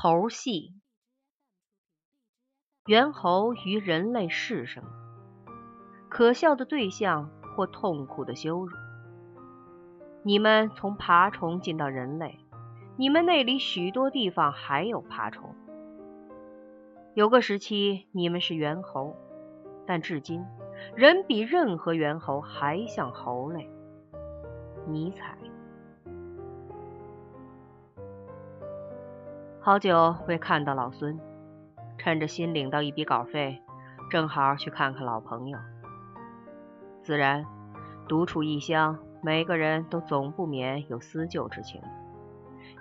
猴戏，猿猴于人类是什么？可笑的对象或痛苦的羞辱？你们从爬虫进到人类，你们那里许多地方还有爬虫。有个时期，你们是猿猴，但至今，人比任何猿猴还像猴类。尼采。好久未看到老孙，趁着新领到一笔稿费，正好去看看老朋友。自然，独处异乡，每个人都总不免有思旧之情，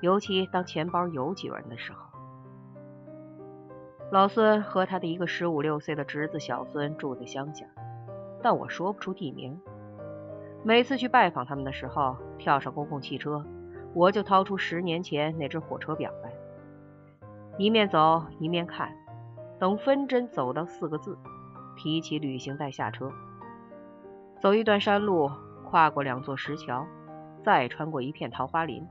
尤其当钱包有几文的时候。老孙和他的一个十五六岁的侄子小孙住在乡下，但我说不出地名。每次去拜访他们的时候，跳上公共汽车，我就掏出十年前那只火车表来。一面走一面看，等分针走到四个字，提起旅行袋下车，走一段山路，跨过两座石桥，再穿过一片桃花林，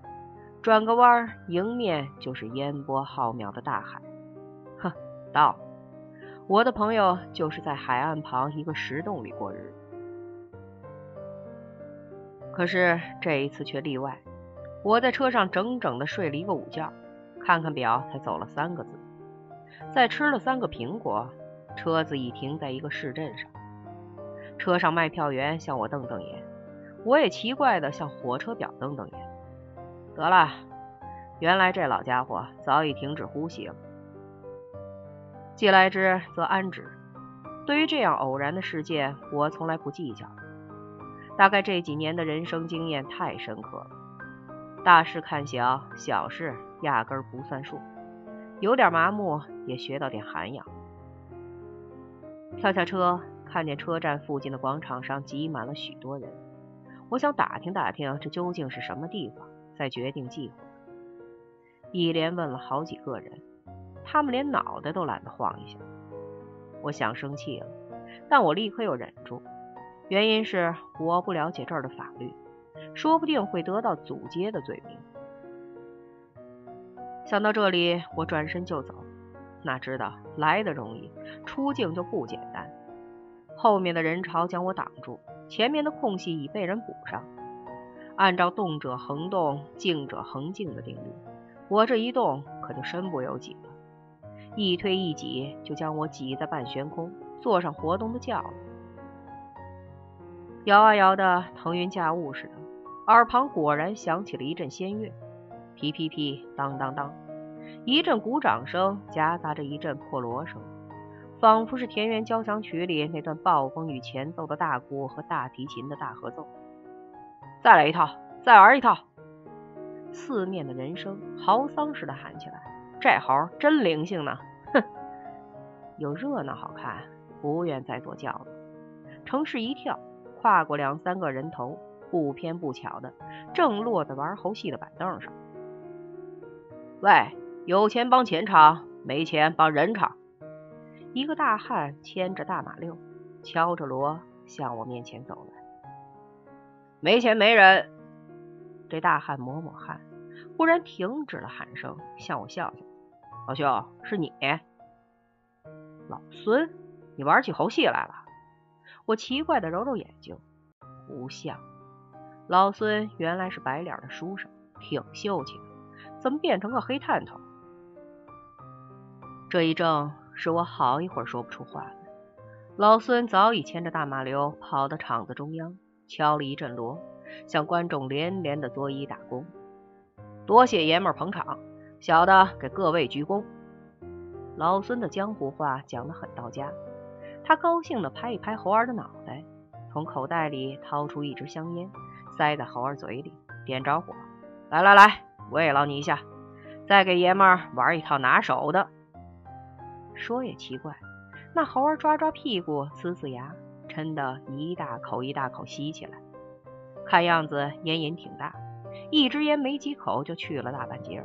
转个弯，迎面就是烟波浩渺的大海。哼，到！我的朋友就是在海岸旁一个石洞里过日。可是这一次却例外，我在车上整整的睡了一个午觉。看看表，才走了三个字。再吃了三个苹果，车子已停在一个市镇上。车上卖票员向我瞪瞪眼，我也奇怪的向火车表瞪瞪眼。得了，原来这老家伙早已停止呼吸了。既来之则安之。对于这样偶然的事件，我从来不计较。大概这几年的人生经验太深刻了，大事看小，小事。压根儿不算数，有点麻木，也学到点涵养。跳下车，看见车站附近的广场上挤满了许多人，我想打听打听这究竟是什么地方，再决定计划。一连问了好几个人，他们连脑袋都懒得晃一下。我想生气了，但我立刻又忍住，原因是我不了解这儿的法律，说不定会得到阻街的罪名。想到这里，我转身就走。哪知道来的容易，出境就不简单。后面的人潮将我挡住，前面的空隙已被人补上。按照动者恒动，静者恒静的定律，我这一动可就身不由己了。一推一挤，就将我挤在半悬空，坐上活动的轿了。摇啊摇的，腾云驾雾似的，耳旁果然响起了一阵仙乐。噼噼噼，当当当，一阵鼓掌声夹杂着一阵破锣声，仿佛是田园交响曲里那段暴风雨前奏的大鼓和大提琴的大合奏。再来一套，再玩一套！四面的人声嚎丧似的喊起来：“这猴真灵性呢！”哼，有热闹好看，不愿再坐轿了。乘势一跳，跨过两三个人头，不偏不巧的正落在玩猴戏的板凳上。喂，有钱帮钱场，没钱帮人场。一个大汉牵着大马六，敲着锣向我面前走来。没钱没人。这大汉抹抹汗，忽然停止了喊声，向我笑笑。老兄，是你？老孙，你玩起猴戏来了？我奇怪的揉揉眼睛，不像。老孙原来是白脸的书生，挺秀气的。怎么变成个黑探头？这一怔，使我好一会儿说不出话来。老孙早已牵着大马溜跑到场子中央，敲了一阵锣，向观众连连的作揖打躬。多谢爷们捧场，小的给各位鞠躬。老孙的江湖话讲得很到家，他高兴地拍一拍猴儿的脑袋，从口袋里掏出一支香烟，塞在猴儿嘴里，点着火，来来来。慰劳你一下，再给爷们儿玩一套拿手的。说也奇怪，那猴儿抓抓屁股，呲呲牙，抻的一大口一大口吸起来。看样子烟瘾挺大，一支烟没几口就去了大半截。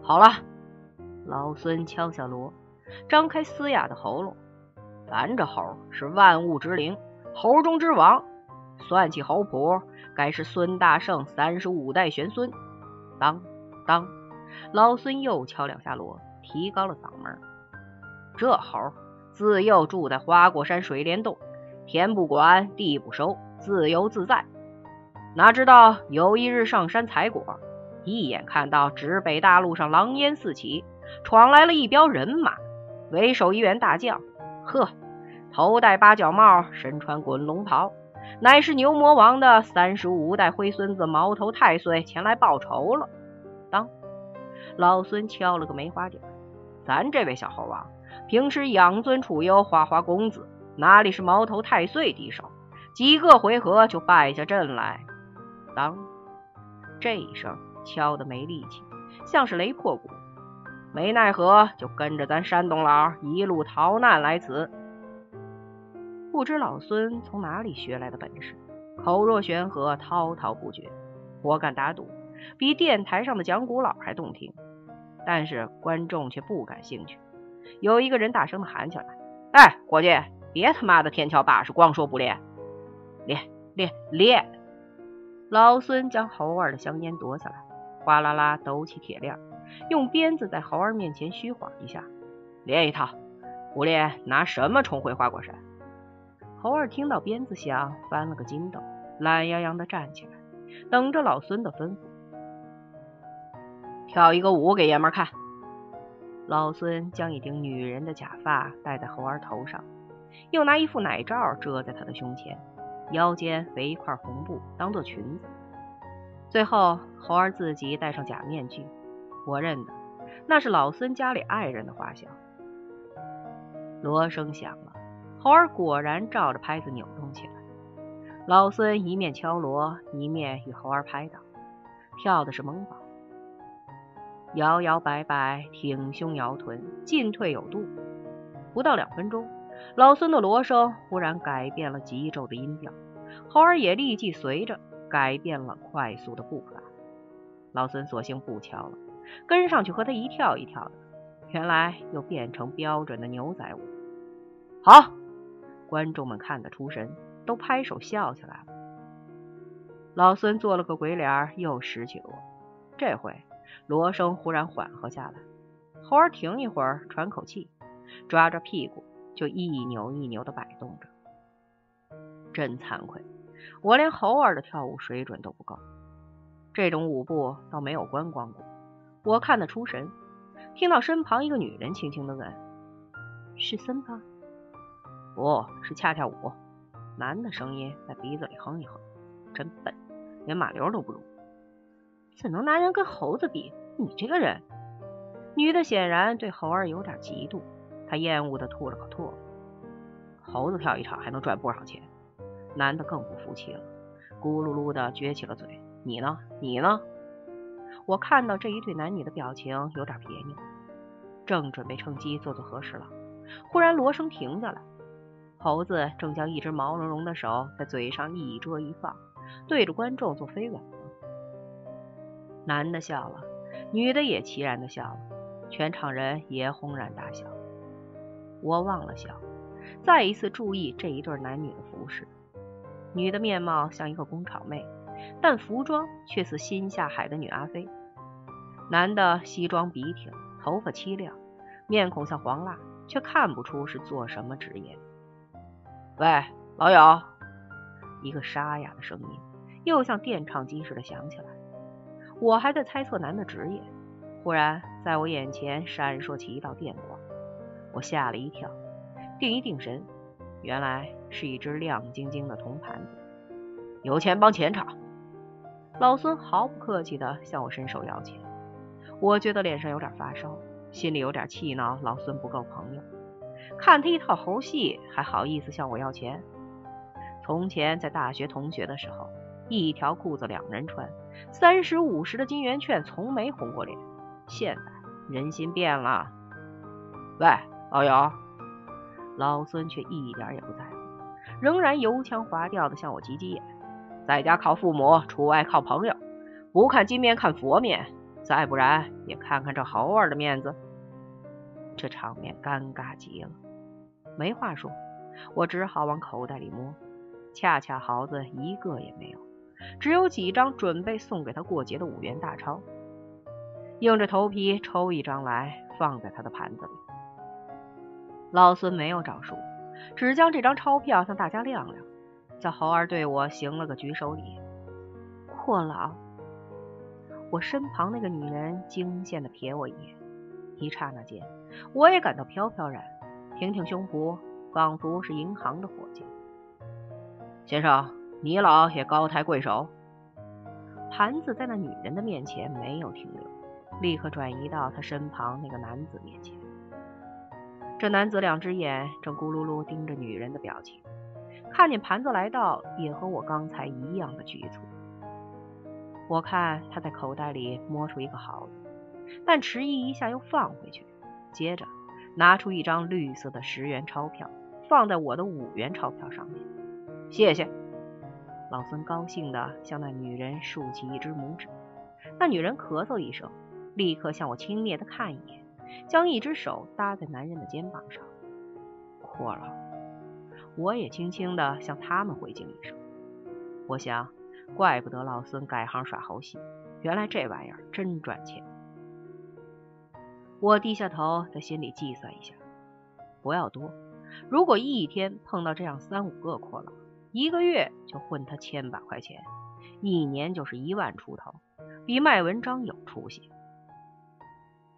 好了，老孙敲下锣，张开嘶哑的喉咙。咱这猴是万物之灵，猴中之王，算起猴谱。该是孙大圣三十五代玄孙，当当，老孙又敲两下锣，提高了嗓门：“这猴自幼住在花果山水帘洞，天不管，地不收，自由自在。哪知道有一日上山采果，一眼看到直北大路上狼烟四起，闯来了一彪人马，为首一员大将，呵，头戴八角帽，身穿滚龙袍，乃是牛魔王的三十五代灰孙子毛头太岁前来报仇了。”当。老孙敲了个梅花点咱这位小猴王平时养尊处优，花花公子，哪里是毛头太岁敌手？几个回合就败下阵来。当，这一声敲的没力气，像是雷破鼓。没奈何，就跟着咱山东佬一路逃难来此。不知老孙从哪里学来的本事，口若悬河，滔滔不绝。我敢打赌，比电台上的讲古佬还动听。但是观众却不感兴趣。有一个人大声的喊起来：“哎，伙计，别他妈的天桥把式，光说不练，练练练！”老孙将猴儿的香烟夺下来，哗啦啦抖起铁链，用鞭子在猴儿面前虚晃一下：“练一套，不练拿什么重回花果山？”猴儿听到鞭子响，翻了个筋斗，懒洋洋的站起来，等着老孙的吩咐。跳一个舞给爷们看。老孙将一顶女人的假发戴在猴儿头上，又拿一副奶罩遮在他的胸前，腰间围一块红布当做裙子。最后，猴儿自己戴上假面具，我认得，那是老孙家里爱人的画像。锣声响，猴儿果然照着拍子扭动起来。老孙一面敲锣，一面与猴儿拍打，跳的是蒙宝。摇摇摆摆，挺胸摇臀，进退有度。不到两分钟，老孙的锣声忽然改变了急骤的音调，猴儿也立即随着改变了快速的步伐。老孙索性不敲了，跟上去和他一跳一跳的。原来又变成标准的牛仔舞。好，观众们看得出神，都拍手笑起来了。老孙做了个鬼脸，又拾起锣，这回。锣声忽然缓和下来，猴儿停一会儿，喘口气，抓抓屁股，就一扭一扭的摆动着。真惭愧，我连猴儿的跳舞水准都不够，这种舞步倒没有观光过。我看得出神，听到身旁一个女人轻轻的问：“是森巴？”“不是恰恰舞。”男的声音在鼻子里哼一哼：“真笨，连马骝都不如。”怎能拿人跟猴子比？你这个人！女的显然对猴儿有点嫉妒，她厌恶的吐了口唾沫。猴子跳一场还能赚不少钱？男的更不服气了，咕噜噜的撅起了嘴。你呢？你呢？我看到这一对男女的表情有点别扭，正准备趁机做做核实了，忽然锣声停下来，猴子正将一只毛茸茸的手在嘴上一捉一放，对着观众做飞吻。男的笑了，女的也齐然的笑了，全场人也轰然大笑。我忘了笑，再一次注意这一对男女的服饰。女的面貌像一个工厂妹，但服装却似新下海的女阿飞。男的西装笔挺，头发漆亮，面孔像黄蜡，却看不出是做什么职业的。喂，老友，一个沙哑的声音又像电唱机似的响起来。我还在猜测男的职业，忽然在我眼前闪烁起一道电光，我吓了一跳，定一定神，原来是一只亮晶晶的铜盘子。有钱帮钱场，老孙毫不客气地向我伸手要钱。我觉得脸上有点发烧，心里有点气恼，老孙不够朋友，看他一套猴戏，还好意思向我要钱。从前在大学同学的时候。一条裤子两人穿，三十五十的金圆券从没红过脸。现在人心变了。喂，老友，老孙却一点也不在乎，仍然油腔滑调的向我挤挤眼。在家靠父母，出外靠朋友，不看金面看佛面，再不然也看看这猴儿的面子。这场面尴尬极了，没话说，我只好往口袋里摸，恰恰猴子一个也没有。只有几张准备送给他过节的五元大钞。硬着头皮抽一张来，放在他的盘子里。老孙没有找数，只将这张钞票向大家亮亮，叫猴儿对我行了个举手礼。阔老，我身旁那个女人惊羡的瞥我一眼，一刹那间，我也感到飘飘然，挺挺胸脯，仿佛是银行的伙计。先生，你老也高抬贵手。盘子在那女人的面前没有停留，立刻转移到他身旁那个男子面前。这男子两只眼正咕噜噜盯着女人的表情，看见盘子来到，也和我刚才一样的局促。我看他在口袋里摸出一个毫子，但迟疑一下又放回去，接着拿出一张绿色的十元钞票，放在我的五元钞票上面。谢谢。老孙高兴地向那女人竖起一只拇指。那女人咳嗽一声，立刻向我轻蔑地看一眼。将一只手搭在男人的肩膀上，阔了。我也轻轻地向他们回敬一声。我想，怪不得老孙改行耍猴戏，原来这玩意儿真赚钱。我低下头，在心里计算一下，不要多。如果一天碰到这样三五个阔佬，一个月就混他千把块钱，一年就是一万出头，比卖文章有出息。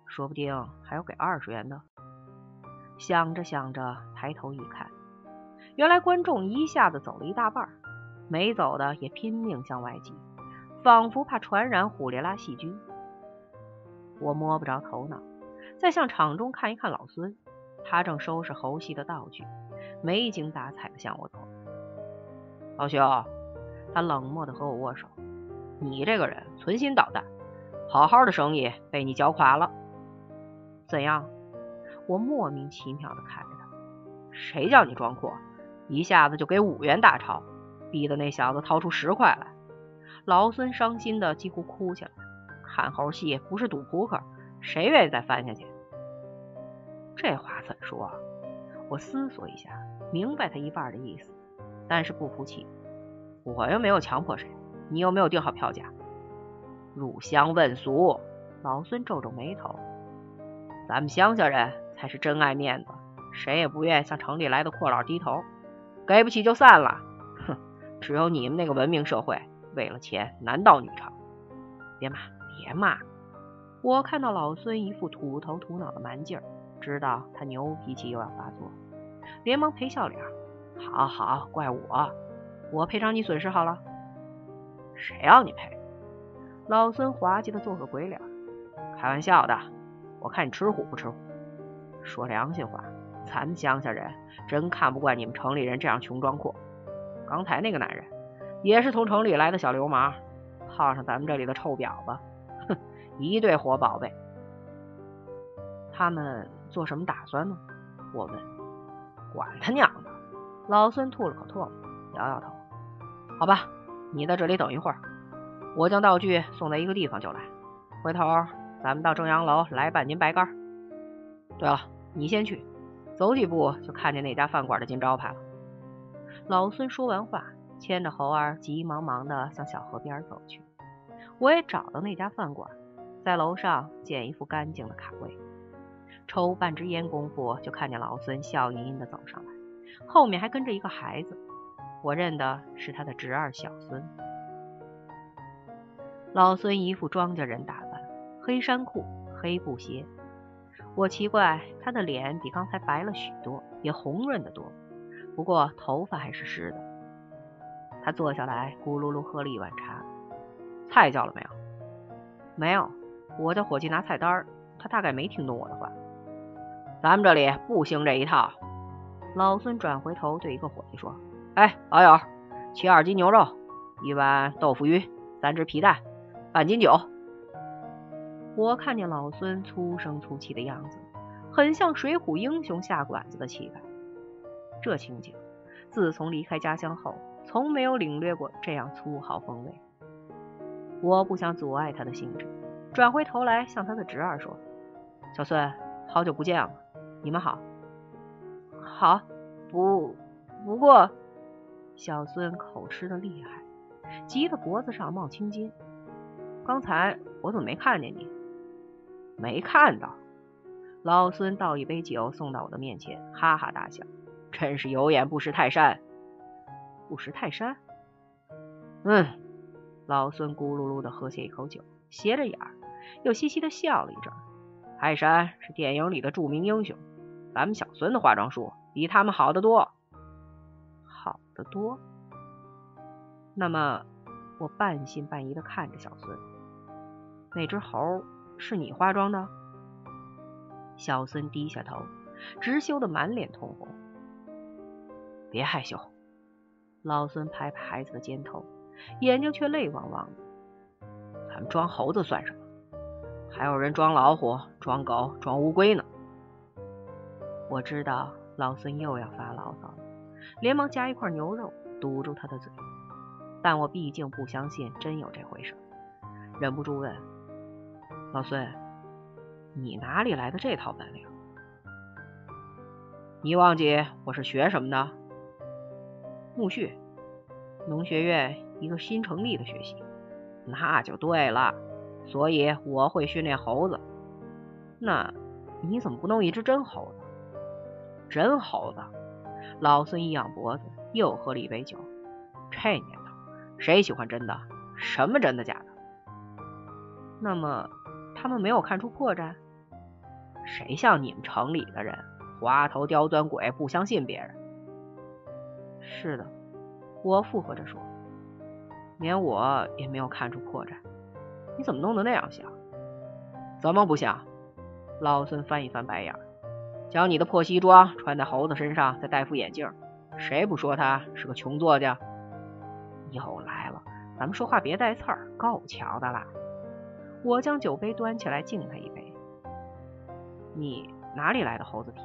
说不定还要给二十元呢。想着想着，抬头一看，原来观众一下子走了一大半，没走的也拼命向外挤，仿佛怕传染虎列拉细菌。我摸不着头脑，再向场中看一看老孙，他正收拾猴戏的道具，没精打采的向我走。老兄，他冷漠的和我握手。你这个人存心捣蛋，好好的生意被你搅垮了。怎样？我莫名其妙的看着他，谁叫你装阔，一下子就给五元大钞，逼得那小子掏出十块来。老孙伤心的几乎哭起来。看猴戏不是赌扑克，谁愿意再翻下去？这话怎说？我思索一下，明白他一半的意思，但是不服气。我又没有强迫谁，你又没有定好票价？入乡问俗。老孙皱皱眉头。咱们乡下人才是真爱面子，谁也不愿向城里来的阔佬低头。给不起就散了，哼！只有你们那个文明社会，为了钱男盗女娼。别骂，别骂！我看到老孙一副土头土脑的蛮劲儿，知道他牛脾气又要发作，连忙赔笑脸。好好，怪我，我赔偿你损失好了。谁要你赔？老孙滑稽的做个鬼脸，开玩笑的。我看你吃虎不吃虎？说良心话，咱们乡下人真看不惯你们城里人这样穷装阔。刚才那个男人也是从城里来的小流氓，泡上咱们这里的臭婊子，一对活宝贝。他们做什么打算呢？我问。管他娘的！老孙吐了口唾沫，摇摇头。好吧，你在这里等一会儿，我将道具送到一个地方就来。回头。咱们到正阳楼来半斤白干。对了，你先去，走几步就看见那家饭馆的金招牌了。老孙说完话，牵着猴儿急忙忙地向小河边走去。我也找到那家饭馆，在楼上捡一副干净的卡位，抽半支烟功夫，就看见老孙笑吟吟地走上来，后面还跟着一个孩子，我认的是他的侄儿小孙。老孙一副庄稼人打扮。黑衫裤，黑布鞋。我奇怪他的脸比刚才白了许多，也红润得多。不过头发还是湿的。他坐下来，咕噜噜喝了一碗茶。菜叫了没有？没有。我叫伙计拿菜单，他大概没听懂我的话。咱们这里不兴这一套。老孙转回头对一个伙计说：“哎，老友，切二斤牛肉，一碗豆腐鱼，三只皮蛋，半斤酒。”我看见老孙粗声粗气的样子，很像水浒英雄下馆子的气派。这情景，自从离开家乡后，从没有领略过这样粗豪风味。我不想阻碍他的兴致，转回头来向他的侄儿说：“小孙，好久不见了，你们好。”“好，不不过……”小孙口吃的厉害，急得脖子上冒青筋。刚才我怎么没看见你？没看到。老孙倒一杯酒送到我的面前，哈哈大笑，真是有眼不识泰山。不识泰山？嗯。老孙咕噜噜的喝下一口酒，斜着眼儿，又嘻嘻的笑了一阵。泰山是电影里的著名英雄，咱们小孙的化妆术比他们好得多，好得多。那么，我半信半疑的看着小孙，那只猴是你化妆的？小孙低下头，直羞得满脸通红。别害羞，老孙拍拍孩子的肩头，眼睛却泪汪汪的。装猴子算什么？还有人装老虎、装狗、装乌龟呢。我知道老孙又要发牢骚了，连忙夹一块牛肉堵住他的嘴。但我毕竟不相信真有这回事，忍不住问老孙：“你哪里来的这套本领？你忘记我是学什么的？苜蓿，农学院一个新成立的学习。那就对了。”所以我会训练猴子，那你怎么不弄一只真猴子？真猴子？老孙一仰脖子，又喝了一杯酒。这年头，谁喜欢真的？什么真的假的？那么他们没有看出破绽？谁像你们城里的人，滑头刁钻鬼，不相信别人？是的，我附和着说，连我也没有看出破绽。你怎么弄得那样像？怎么不像？老孙翻一翻白眼，将你的破西装穿在猴子身上，再戴副眼镜，谁不说他是个穷作家？又来了，咱们说话别带刺儿，够瞧的啦！我将酒杯端起来敬他一杯。你哪里来的猴子皮？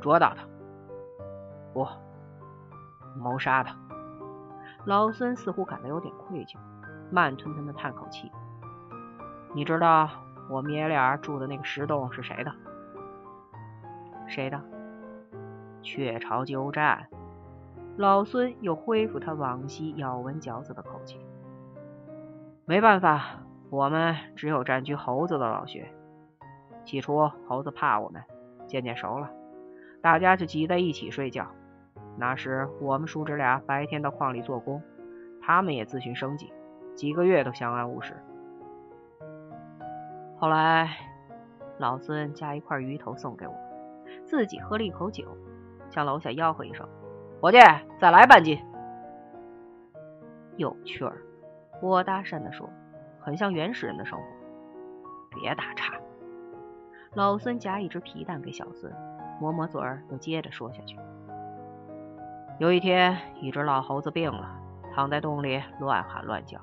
捉到他，不，谋杀他。老孙似乎感到有点愧疚。慢吞吞的叹口气。你知道我们爷俩住的那个石洞是谁的？谁的？雀巢鸠占。老孙又恢复他往昔咬文嚼字的口气。没办法，我们只有占据猴子的老穴。起初猴子怕我们，渐渐熟了，大家就挤在一起睡觉。那时我们叔侄俩白天到矿里做工，他们也自寻生计。几个月都相安无事。后来，老孙夹一块鱼头送给我，自己喝了一口酒，向楼下吆喝一声：“伙计，再来半斤。”有趣儿，我搭讪的说：“很像原始人的生活。”别打岔。老孙夹一只皮蛋给小孙，抹抹嘴，又接着说下去：“有一天，一只老猴子病了，躺在洞里乱喊乱叫。”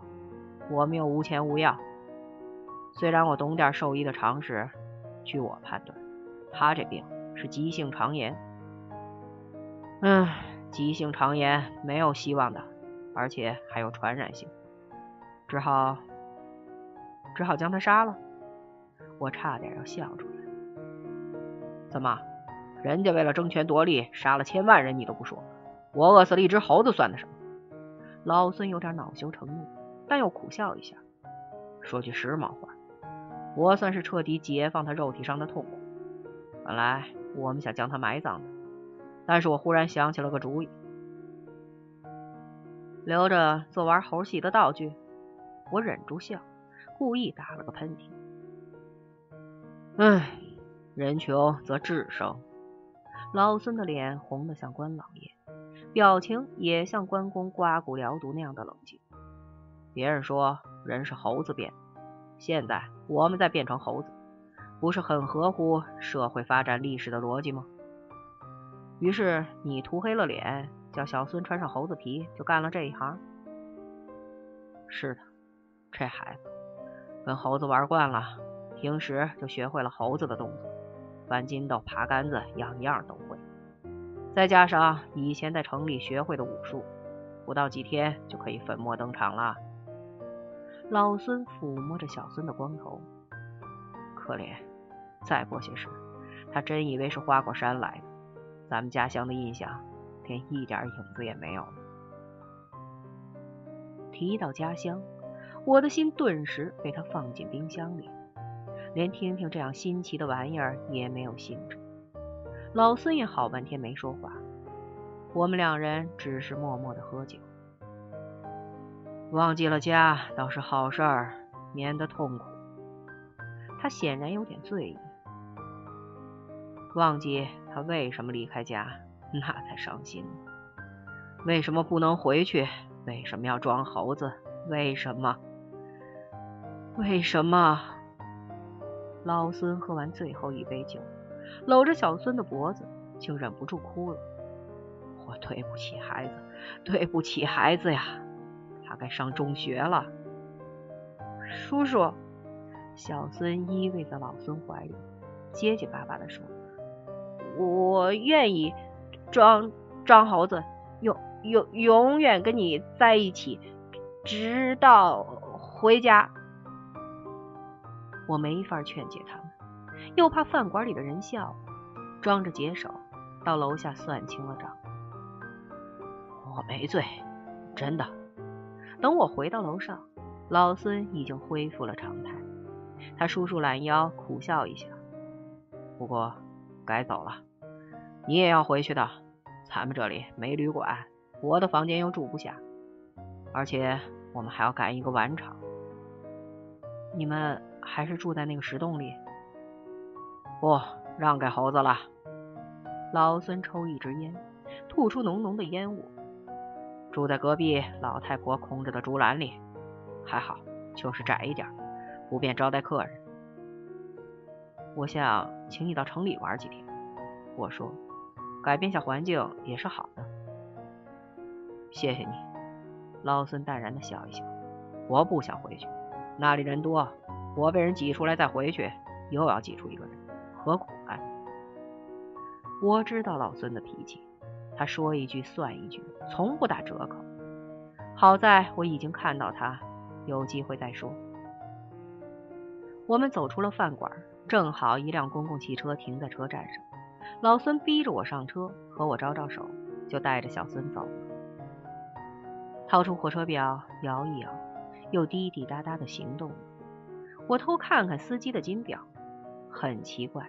我们又无钱无药，虽然我懂点兽医的常识，据我判断，他这病是急性肠炎。嗯，急性肠炎没有希望的，而且还有传染性，只好只好将他杀了。我差点要笑出来。怎么，人家为了争权夺利杀了千万人，你都不说，我饿死了一只猴子算得什么？老孙有点恼羞成怒。但又苦笑一下，说句时髦话，我算是彻底解放他肉体上的痛苦。本来我们想将他埋葬的，但是我忽然想起了个主意，留着做玩猴戏的道具。我忍住笑，故意打了个喷嚏。唉，人穷则志生。老孙的脸红得像关老爷，表情也像关公刮骨疗毒那样的冷静。别人说人是猴子变，现在我们再变成猴子，不是很合乎社会发展历史的逻辑吗？于是你涂黑了脸，叫小孙穿上猴子皮，就干了这一行。是的，这孩子跟猴子玩惯了，平时就学会了猴子的动作，翻筋斗、爬杆子，样样都会。再加上以前在城里学会的武术，不到几天就可以粉墨登场了。老孙抚摸着小孙的光头，可怜。再过些时，他真以为是花果山来的，咱们家乡的印象连一点影子也没有了。提到家乡，我的心顿时被他放进冰箱里。连听听这样新奇的玩意儿也没有兴致。老孙也好半天没说话，我们两人只是默默的喝酒。忘记了家倒是好事儿，免得痛苦。他显然有点醉意。忘记他为什么离开家，那才伤心。为什么不能回去？为什么要装猴子？为什么？为什么？老孙喝完最后一杯酒，搂着小孙的脖子，就忍不住哭了。我对不起孩子，对不起孩子呀！他该上中学了。叔叔，小孙依偎在老孙怀里，结结巴巴的说：“我愿意装装猴子，永永永远跟你在一起，直到回家。”我没法劝解他们，又怕饭馆里的人笑，装着解手，到楼下算清了账。我没醉，真的。等我回到楼上，老孙已经恢复了常态。他舒舒懒腰，苦笑一下。不过该走了，你也要回去的。咱们这里没旅馆，我的房间又住不下，而且我们还要赶一个晚场。你们。还是住在那个石洞里？不，让给猴子了。老孙抽一支烟，吐出浓浓的烟雾。住在隔壁老太婆空着的竹篮里，还好，就是窄一点，不便招待客人。我想请你到城里玩几天。我说，改变下环境也是好的。谢谢你。老孙淡然的笑一笑。我不想回去，那里人多。我被人挤出来再回去，又要挤出一个人，何苦呢？我知道老孙的脾气，他说一句算一句，从不打折扣。好在我已经看到他，有机会再说。我们走出了饭馆，正好一辆公共汽车停在车站上。老孙逼着我上车，和我招招手，就带着小孙走了。掏出火车表，摇一摇，又滴滴答答的行动。我偷看看司机的金表，很奇怪，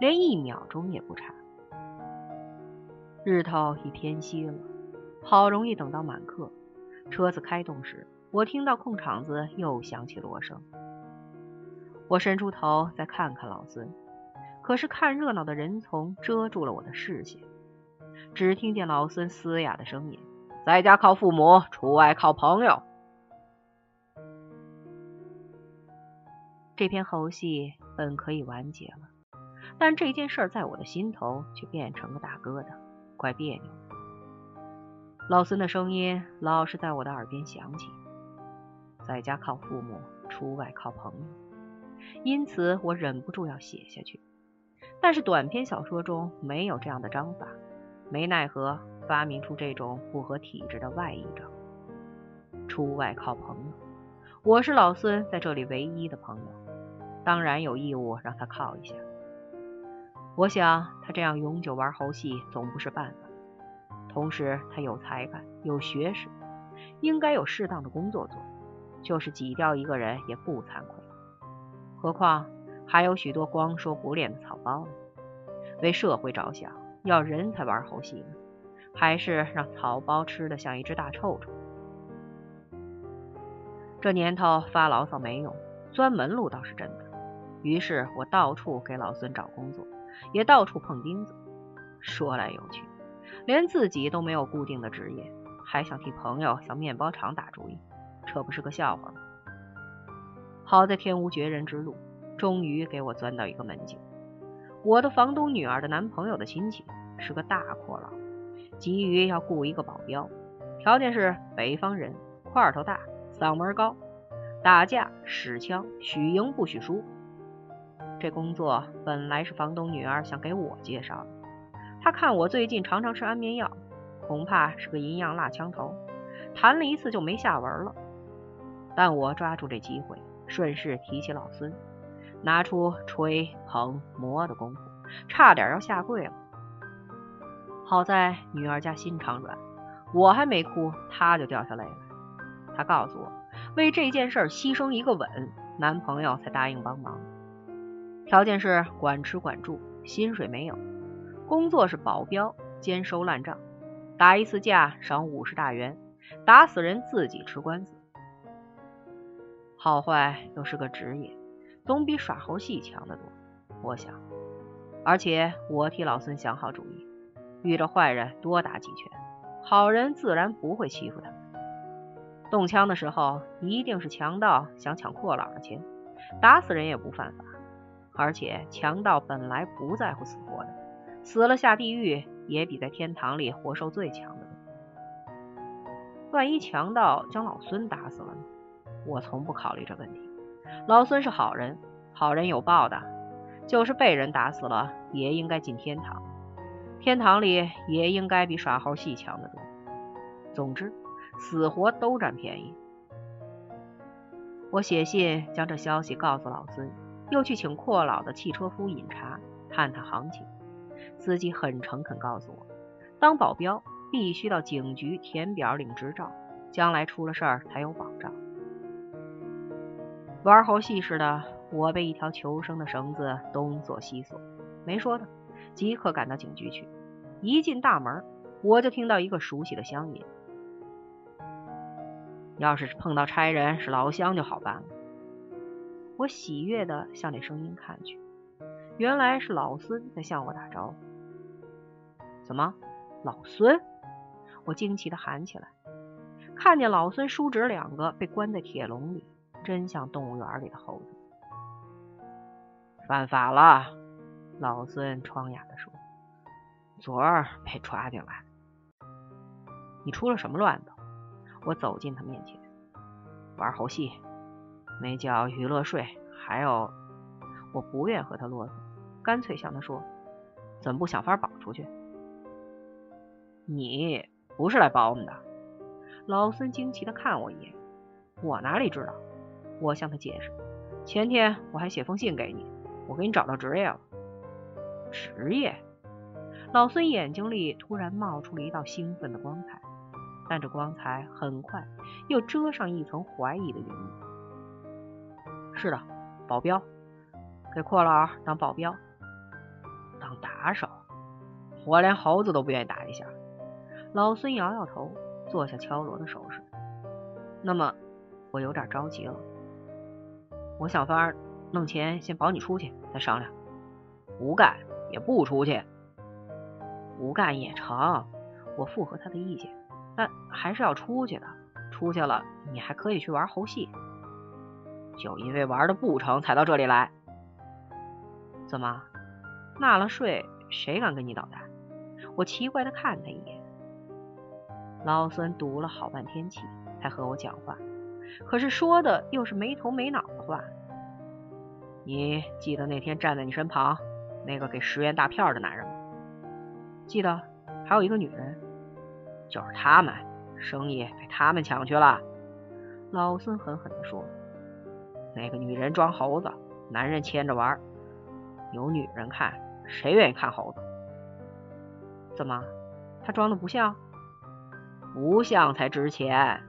连一秒钟也不差。日头已偏西了，好容易等到满客，车子开动时，我听到空场子又响起锣声。我伸出头再看看老孙，可是看热闹的人丛遮住了我的视线，只听见老孙嘶哑的声音：“在家靠父母，出外靠朋友。”这篇猴戏本可以完结了，但这件事在我的心头却变成了大疙瘩，怪别扭。老孙的声音老是在我的耳边响起：“在家靠父母，出外靠朋友。”因此，我忍不住要写下去。但是短篇小说中没有这样的章法，没奈何发明出这种不合体制的外译章：“出外靠朋友。”我是老孙在这里唯一的朋友。当然有义务让他靠一下。我想他这样永久玩猴戏总不是办法。同时他有才干，有学识，应该有适当的工作做，就是挤掉一个人也不惭愧。何况还有许多光说不练的草包呢。为社会着想，要人才玩猴戏呢，还是让草包吃的像一只大臭虫？这年头发牢骚没用，钻门路倒是真的。于是我到处给老孙找工作，也到处碰钉子。说来有趣，连自己都没有固定的职业，还想替朋友小面包厂打主意，这不是个笑话吗？好在天无绝人之路，终于给我钻到一个门径。我的房东女儿的男朋友的亲戚是个大阔佬，急于要雇一个保镖，条件是北方人，块头大，嗓门高，打架使枪，许赢不许输。这工作本来是房东女儿想给我介绍的，她看我最近常常吃安眠药，恐怕是个银样辣枪头，谈了一次就没下文了。但我抓住这机会，顺势提起老孙，拿出吹捧磨的功夫，差点要下跪了。好在女儿家心肠软，我还没哭，她就掉下泪来。她告诉我，为这件事牺牲一个吻，男朋友才答应帮忙。条件是管吃管住，薪水没有，工作是保镖兼收烂账，打一次架赏五十大元，打死人自己吃官司。好坏都是个职业，总比耍猴戏强得多。我想，而且我替老孙想好主意，遇着坏人多打几拳，好人自然不会欺负他。动枪的时候，一定是强盗想抢阔佬的钱，打死人也不犯法。而且强盗本来不在乎死活的，死了下地狱也比在天堂里活受罪强得多。万一强盗将老孙打死了呢？我从不考虑这问题。老孙是好人，好人有报的，就是被人打死了，也应该进天堂。天堂里也应该比耍猴戏强得多。总之，死活都占便宜。我写信将这消息告诉老孙，又去请阔老的汽车夫饮茶，探探行情。司机很诚恳告诉我，当保镖必须到警局填表领执照，将来出了事儿才有保障。玩猴戏似的，我被一条求生的绳子东锁西锁，没说的，即刻赶到警局去。一进大门，我就听到一个熟悉的乡音：“要是碰到差人是老乡就好办了。”我喜悦的向那声音看去，原来是老孙在向我打招呼。怎么，老孙？我惊奇的喊起来，看见老孙叔侄两个被关在铁笼里。真像动物园里的猴子，犯法了！老孙疮哑的说：“昨儿被抓进来，你出了什么乱子？”我走进他面前，玩猴戏，没交娱乐税，还有……我不愿和他啰嗦，干脆向他说：“怎么不想法保出去？”你不是来保我们的？老孙惊奇的看我一眼，我哪里知道？我向他解释，前天我还写封信给你，我给你找到职业了。职业？老孙眼睛里突然冒出了一道兴奋的光彩，但这光彩很快又遮上一层怀疑的云雾。是的，保镖，给阔佬当保镖，当打手，我连猴子都不愿意打一下。老孙摇摇头，做下敲锣的手势。那么，我有点着急了。我想法弄钱，先保你出去，再商量。不干也不出去，不干也成。我附和他的意见，但还是要出去的。出去了，你还可以去玩猴戏。就因为玩的不成，才到这里来。怎么，纳了税，谁敢跟你捣蛋？我奇怪的看他一眼。老孙赌了好半天气，才和我讲话。可是说的又是没头没脑的话。你记得那天站在你身旁那个给十元大票的男人吗？记得，还有一个女人，就是他们，生意被他们抢去了。老孙狠狠地说：“那个女人装猴子，男人牵着玩，有女人看，谁愿意看猴子？怎么，他装的不像？不像才值钱。”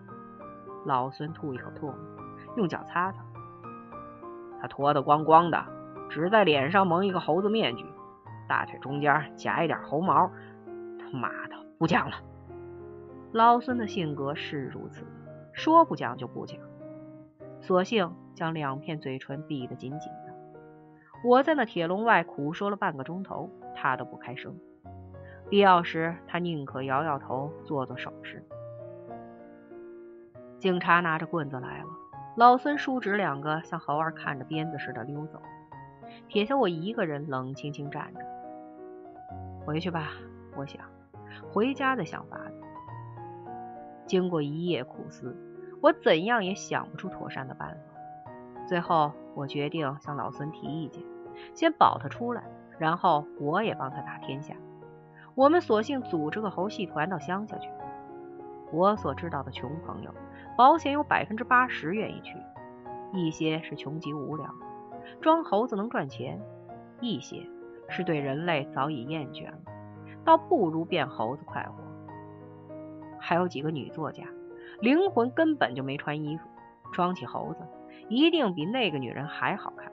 老孙吐一口唾沫，用脚擦擦。他脱得光光的，只在脸上蒙一个猴子面具，大腿中间夹一点猴毛。他妈的，不讲了！老孙的性格是如此，说不讲就不讲，索性将两片嘴唇闭得紧紧的。我在那铁笼外苦说了半个钟头，他都不开声。必要时，他宁可摇摇头，做做手势。警察拿着棍子来了，老孙叔侄两个像猴儿看着鞭子似的溜走，撇下我一个人冷清清站着。回去吧，我想，回家再想法子。经过一夜苦思，我怎样也想不出妥善的办法。最后，我决定向老孙提意见，先保他出来，然后我也帮他打天下。我们索性组织个猴戏团到乡下去。我所知道的穷朋友。保险有百分之八十愿意去，一些是穷极无聊，装猴子能赚钱；一些是对人类早已厌倦了，倒不如变猴子快活。还有几个女作家，灵魂根本就没穿衣服，装起猴子一定比那个女人还好看。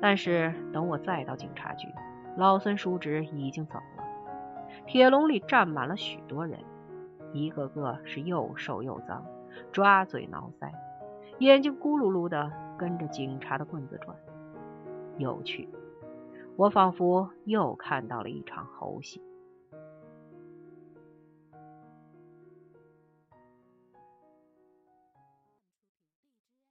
但是等我再到警察局，老孙叔侄已经走了。铁笼里站满了许多人，一个个是又瘦又脏，抓嘴挠腮，眼睛咕噜噜的跟着警察的棍子转。有趣，我仿佛又看到了一场猴戏。